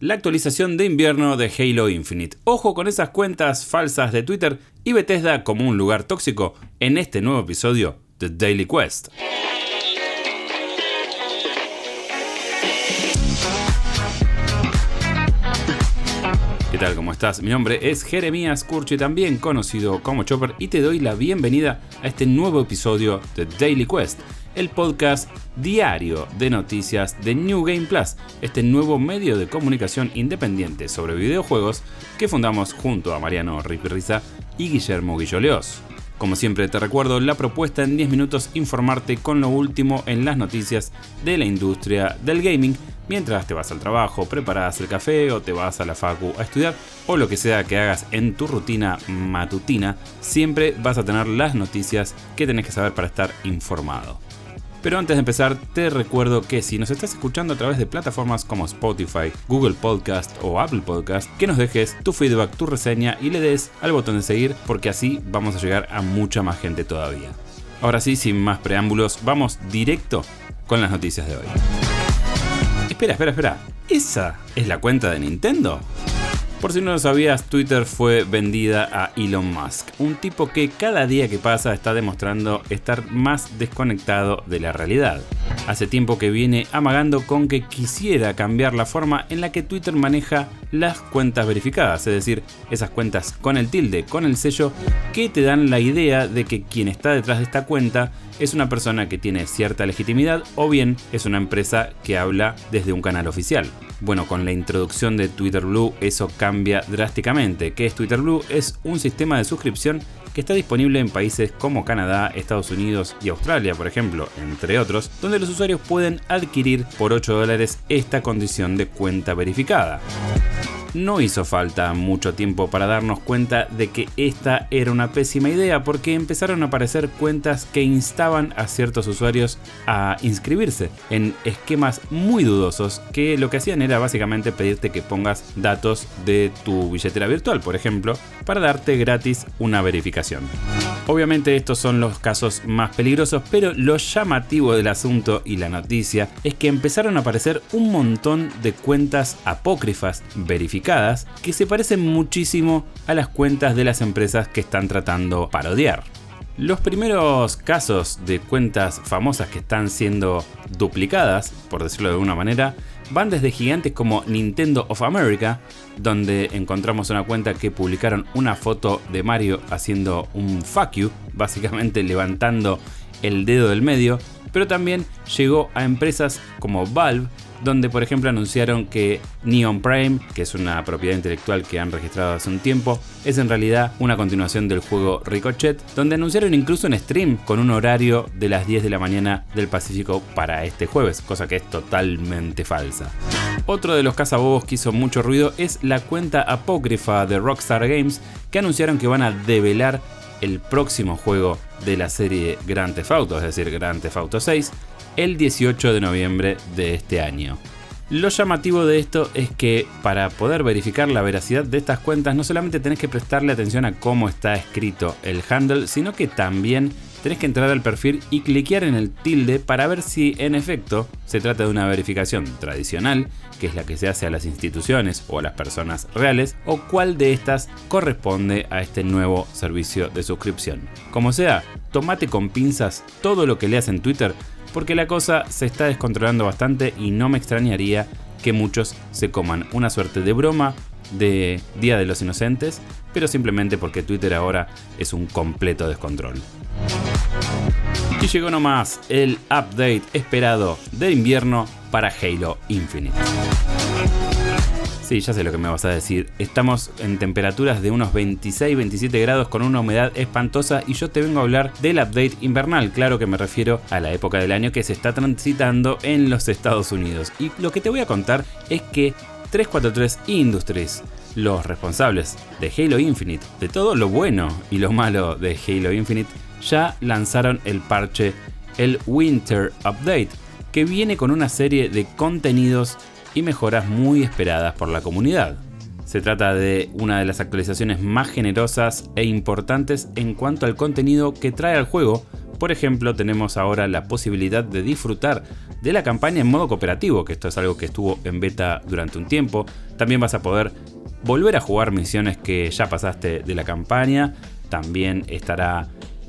la actualización de invierno de Halo Infinite. Ojo con esas cuentas falsas de Twitter y Bethesda como un lugar tóxico en este nuevo episodio de Daily Quest. ¿Qué tal? ¿Cómo estás? Mi nombre es Jeremías Curchi, también conocido como Chopper, y te doy la bienvenida a este nuevo episodio de Daily Quest, el podcast diario de noticias de New Game Plus, este nuevo medio de comunicación independiente sobre videojuegos que fundamos junto a Mariano Ripirriza y Guillermo Guilloleos. Como siempre te recuerdo la propuesta en 10 minutos informarte con lo último en las noticias de la industria del gaming mientras te vas al trabajo, preparas el café o te vas a la facu a estudiar o lo que sea que hagas en tu rutina matutina, siempre vas a tener las noticias que tenés que saber para estar informado. Pero antes de empezar, te recuerdo que si nos estás escuchando a través de plataformas como Spotify, Google Podcast o Apple Podcast, que nos dejes tu feedback, tu reseña y le des al botón de seguir porque así vamos a llegar a mucha más gente todavía. Ahora sí, sin más preámbulos, vamos directo con las noticias de hoy. Espera, espera, espera. ¿Esa es la cuenta de Nintendo? Por si no lo sabías, Twitter fue vendida a Elon Musk, un tipo que cada día que pasa está demostrando estar más desconectado de la realidad. Hace tiempo que viene amagando con que quisiera cambiar la forma en la que Twitter maneja las cuentas verificadas, es decir, esas cuentas con el tilde, con el sello, que te dan la idea de que quien está detrás de esta cuenta es una persona que tiene cierta legitimidad o bien es una empresa que habla desde un canal oficial. Bueno, con la introducción de Twitter Blue eso cambia drásticamente. ¿Qué es Twitter Blue? Es un sistema de suscripción que está disponible en países como Canadá, Estados Unidos y Australia, por ejemplo, entre otros, donde los usuarios pueden adquirir por 8 dólares esta condición de cuenta verificada. No hizo falta mucho tiempo para darnos cuenta de que esta era una pésima idea porque empezaron a aparecer cuentas que instaban a ciertos usuarios a inscribirse en esquemas muy dudosos que lo que hacían era básicamente pedirte que pongas datos de tu billetera virtual, por ejemplo, para darte gratis una verificación. Obviamente estos son los casos más peligrosos, pero lo llamativo del asunto y la noticia es que empezaron a aparecer un montón de cuentas apócrifas verificadas que se parecen muchísimo a las cuentas de las empresas que están tratando parodiar. Los primeros casos de cuentas famosas que están siendo duplicadas, por decirlo de alguna manera, van desde gigantes como Nintendo of America, donde encontramos una cuenta que publicaron una foto de Mario haciendo un fuck you, básicamente levantando el dedo del medio, pero también llegó a empresas como Valve, donde por ejemplo anunciaron que Neon Prime, que es una propiedad intelectual que han registrado hace un tiempo, es en realidad una continuación del juego Ricochet, donde anunciaron incluso un stream con un horario de las 10 de la mañana del Pacífico para este jueves, cosa que es totalmente falsa. Otro de los cazabobos que hizo mucho ruido es la cuenta apócrifa de Rockstar Games, que anunciaron que van a develar el próximo juego de la serie Grand Theft Auto, es decir, Grand Theft Auto 6, el 18 de noviembre de este año. Lo llamativo de esto es que para poder verificar la veracidad de estas cuentas no solamente tenés que prestarle atención a cómo está escrito el handle, sino que también tenés que entrar al perfil y cliquear en el tilde para ver si en efecto se trata de una verificación tradicional, que es la que se hace a las instituciones o a las personas reales, o cuál de estas corresponde a este nuevo servicio de suscripción. Como sea, tomate con pinzas todo lo que leas en Twitter porque la cosa se está descontrolando bastante y no me extrañaría que muchos se coman una suerte de broma de Día de los Inocentes, pero simplemente porque Twitter ahora es un completo descontrol. Y llegó nomás el update esperado de invierno para Halo Infinite. Sí, ya sé lo que me vas a decir. Estamos en temperaturas de unos 26-27 grados con una humedad espantosa y yo te vengo a hablar del update invernal. Claro que me refiero a la época del año que se está transitando en los Estados Unidos. Y lo que te voy a contar es que 343 Industries, los responsables de Halo Infinite, de todo lo bueno y lo malo de Halo Infinite, ya lanzaron el parche, el Winter Update, que viene con una serie de contenidos y mejoras muy esperadas por la comunidad. Se trata de una de las actualizaciones más generosas e importantes en cuanto al contenido que trae al juego, Por ejemplo, tenemos ahora la posibilidad de disfrutar de la campaña en modo cooperativo, que esto es algo que estuvo en beta durante un tiempo. También vas a poder volver a jugar misiones que ya pasaste de la campaña. También estará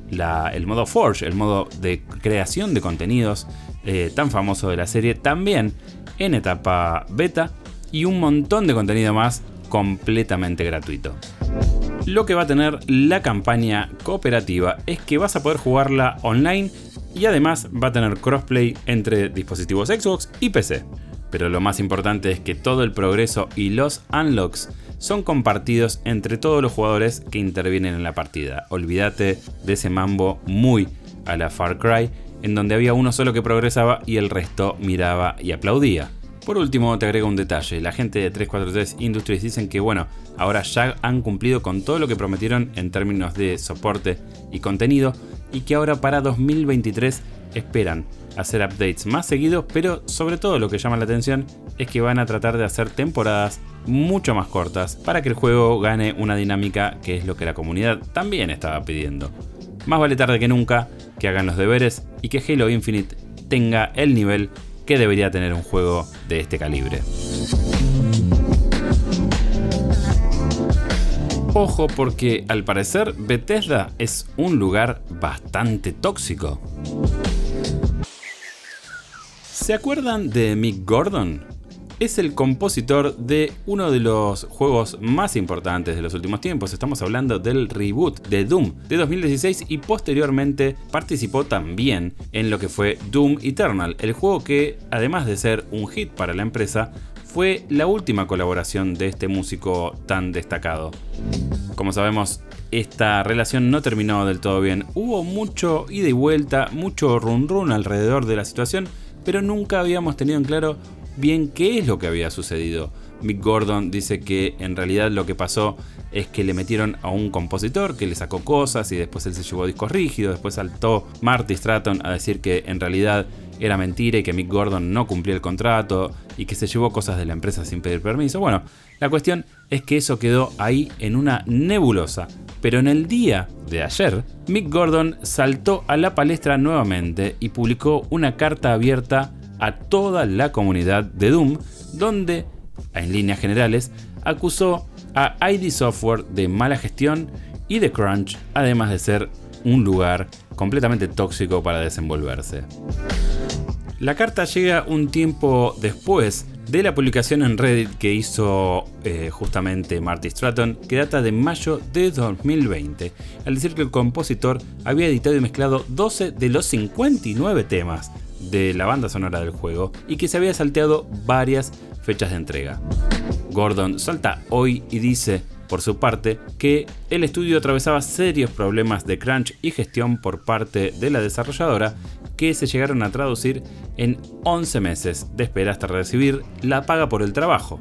el modo Forge, el modo de creación de contenidos eh, tan famoso de la serie, también en etapa beta y un montón de contenido más completamente gratuito. Lo que va a tener la campaña cooperativa es que vas a poder jugarla online y además va a tener crossplay entre dispositivos Xbox y PC. Pero lo más importante es que todo el progreso y los unlocks son compartidos entre todos los jugadores que intervienen en la partida. Olvídate de ese mambo muy a la Far Cry, en donde había uno solo que progresaba y el resto miraba y aplaudía. Por último, te agrego un detalle. La gente de 343 Industries dicen que, bueno, ahora ya han cumplido con todo lo que prometieron en términos de soporte y contenido, y que ahora para 2023 esperan hacer updates más seguidos, pero sobre todo lo que llama la atención es que van a tratar de hacer temporadas mucho más cortas para que el juego gane una dinámica que es lo que la comunidad también estaba pidiendo. Más vale tarde que nunca que hagan los deberes y que Halo Infinite tenga el nivel que debería tener un juego de este calibre. Ojo porque al parecer Bethesda es un lugar bastante tóxico. ¿Se acuerdan de Mick Gordon? Es el compositor de uno de los juegos más importantes de los últimos tiempos. Estamos hablando del reboot de Doom de 2016 y posteriormente participó también en lo que fue Doom Eternal, el juego que además de ser un hit para la empresa, fue la última colaboración de este músico tan destacado. Como sabemos, esta relación no terminó del todo bien. Hubo mucho ida y vuelta, mucho run run alrededor de la situación, pero nunca habíamos tenido en claro bien qué es lo que había sucedido. Mick Gordon dice que en realidad lo que pasó es que le metieron a un compositor que le sacó cosas y después él se llevó discos rígidos, después saltó Marty Stratton a decir que en realidad era mentira y que Mick Gordon no cumplía el contrato y que se llevó cosas de la empresa sin pedir permiso. Bueno, la cuestión es que eso quedó ahí en una nebulosa. Pero en el día de ayer, Mick Gordon saltó a la palestra nuevamente y publicó una carta abierta a toda la comunidad de Doom, donde, en líneas generales, acusó a ID Software de mala gestión y de crunch, además de ser un lugar completamente tóxico para desenvolverse. La carta llega un tiempo después de la publicación en Reddit que hizo eh, justamente Marty Stratton, que data de mayo de 2020, al decir que el compositor había editado y mezclado 12 de los 59 temas de la banda sonora del juego y que se había salteado varias fechas de entrega. Gordon salta hoy y dice, por su parte, que el estudio atravesaba serios problemas de crunch y gestión por parte de la desarrolladora que se llegaron a traducir en 11 meses de espera hasta recibir la paga por el trabajo.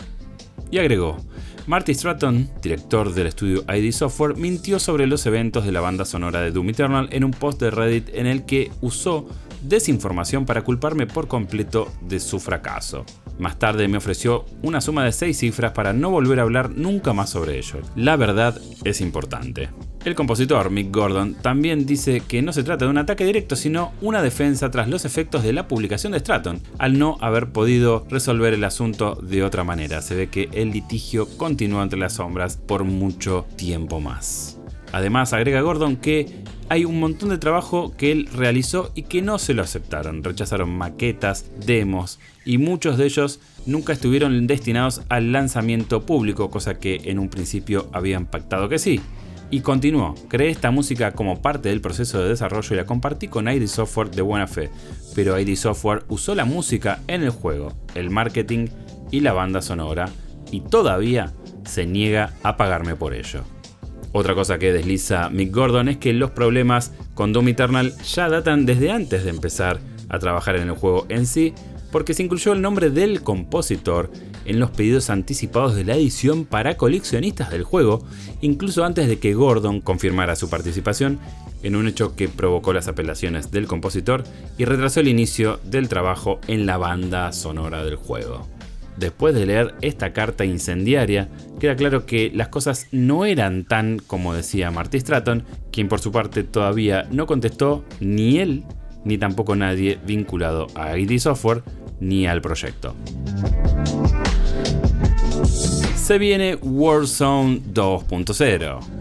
Y agregó, Marty Stratton, director del estudio ID Software, mintió sobre los eventos de la banda sonora de Doom Eternal en un post de Reddit en el que usó desinformación para culparme por completo de su fracaso. Más tarde me ofreció una suma de 6 cifras para no volver a hablar nunca más sobre ello. La verdad es importante. El compositor Mick Gordon también dice que no se trata de un ataque directo, sino una defensa tras los efectos de la publicación de Stratton, al no haber podido resolver el asunto de otra manera. Se ve que el litigio continúa entre las sombras por mucho tiempo más. Además, agrega Gordon que hay un montón de trabajo que él realizó y que no se lo aceptaron. Rechazaron maquetas, demos y muchos de ellos nunca estuvieron destinados al lanzamiento público, cosa que en un principio habían pactado que sí. Y continuó, creé esta música como parte del proceso de desarrollo y la compartí con ID Software de buena fe, pero ID Software usó la música en el juego, el marketing y la banda sonora, y todavía se niega a pagarme por ello. Otra cosa que desliza Mick Gordon es que los problemas con Doom Eternal ya datan desde antes de empezar a trabajar en el juego en sí, porque se incluyó el nombre del compositor en los pedidos anticipados de la edición para coleccionistas del juego, incluso antes de que Gordon confirmara su participación, en un hecho que provocó las apelaciones del compositor y retrasó el inicio del trabajo en la banda sonora del juego. Después de leer esta carta incendiaria, queda claro que las cosas no eran tan como decía Marty Stratton, quien por su parte todavía no contestó ni él ni tampoco nadie vinculado a ID Software ni al proyecto. Se viene Warzone 2.0.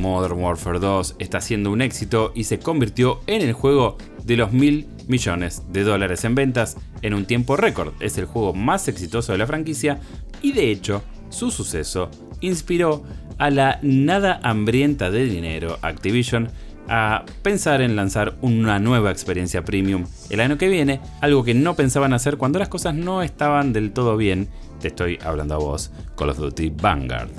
Modern Warfare 2 está siendo un éxito y se convirtió en el juego de los mil millones de dólares en ventas en un tiempo récord. Es el juego más exitoso de la franquicia y de hecho su suceso inspiró a la nada hambrienta de dinero Activision a pensar en lanzar una nueva experiencia premium el año que viene, algo que no pensaban hacer cuando las cosas no estaban del todo bien. Te estoy hablando a vos, Call of Duty Vanguard.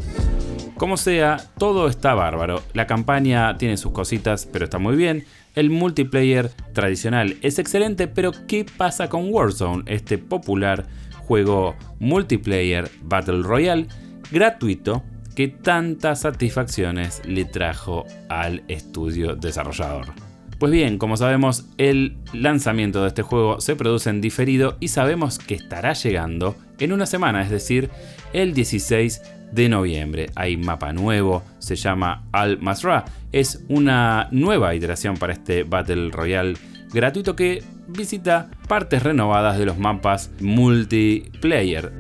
Como sea, todo está bárbaro. La campaña tiene sus cositas, pero está muy bien. El multiplayer tradicional es excelente, pero ¿qué pasa con Warzone, este popular juego multiplayer Battle Royale gratuito que tantas satisfacciones le trajo al estudio desarrollador? Pues bien, como sabemos, el lanzamiento de este juego se produce en diferido y sabemos que estará llegando en una semana, es decir, el 16 de noviembre. Hay mapa nuevo, se llama Al Masra. Es una nueva iteración para este Battle Royale gratuito que visita partes renovadas de los mapas multiplayer.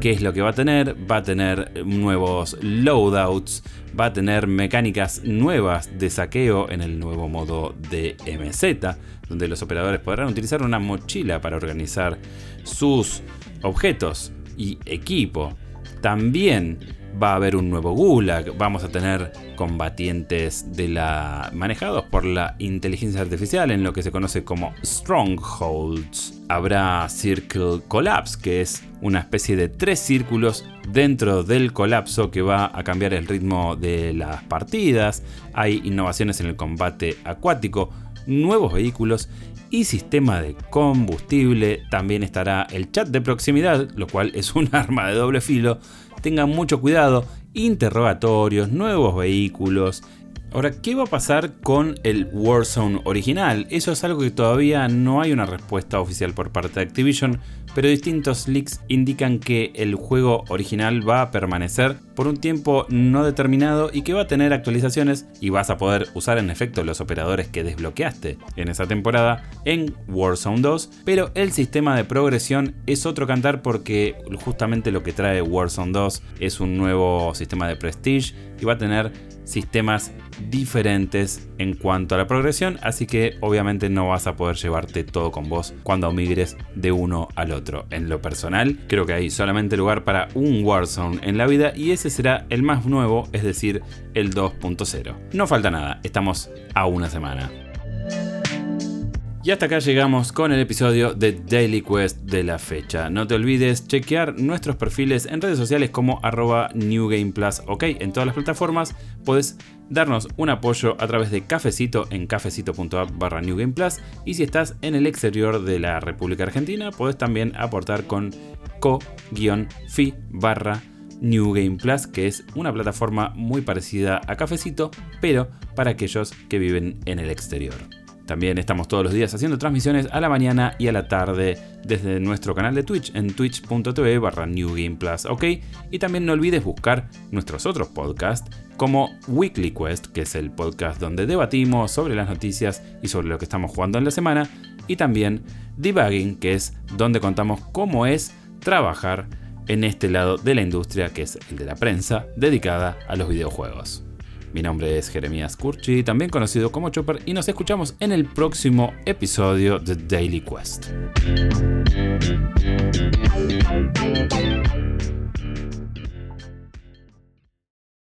¿Qué es lo que va a tener? Va a tener nuevos loadouts, va a tener mecánicas nuevas de saqueo en el nuevo modo de MZ, donde los operadores podrán utilizar una mochila para organizar sus objetos y equipo. También va a haber un nuevo Gulag, vamos a tener combatientes de la manejados por la inteligencia artificial en lo que se conoce como strongholds. Habrá Circle Collapse, que es una especie de tres círculos dentro del colapso que va a cambiar el ritmo de las partidas. Hay innovaciones en el combate acuático, nuevos vehículos y sistema de combustible. También estará el chat de proximidad, lo cual es un arma de doble filo. Tengan mucho cuidado, interrogatorios, nuevos vehículos. Ahora, ¿qué va a pasar con el Warzone original? Eso es algo que todavía no hay una respuesta oficial por parte de Activision, pero distintos leaks indican que el juego original va a permanecer por un tiempo no determinado y que va a tener actualizaciones y vas a poder usar en efecto los operadores que desbloqueaste en esa temporada en Warzone 2, pero el sistema de progresión es otro cantar porque justamente lo que trae Warzone 2 es un nuevo sistema de prestige y va a tener sistemas diferentes en cuanto a la progresión, así que obviamente no vas a poder llevarte todo con vos cuando migres de uno al otro. En lo personal, creo que hay solamente lugar para un Warzone en la vida y ese será el más nuevo, es decir, el 2.0. No falta nada, estamos a una semana. Y hasta acá llegamos con el episodio de Daily Quest de la fecha. No te olvides chequear nuestros perfiles en redes sociales como arroba New OK. En todas las plataformas puedes darnos un apoyo a través de Cafecito en cafecito.app barra New Y si estás en el exterior de la República Argentina, puedes también aportar con co-fi barra New Game Plus, que es una plataforma muy parecida a Cafecito, pero para aquellos que viven en el exterior. También estamos todos los días haciendo transmisiones a la mañana y a la tarde desde nuestro canal de Twitch en twitch.tv barra New Game Plus, ¿ok? Y también no olvides buscar nuestros otros podcasts como Weekly Quest, que es el podcast donde debatimos sobre las noticias y sobre lo que estamos jugando en la semana, y también Debugging, que es donde contamos cómo es trabajar en este lado de la industria, que es el de la prensa, dedicada a los videojuegos. Mi nombre es Jeremías Curchi, también conocido como Chopper, y nos escuchamos en el próximo episodio de Daily Quest.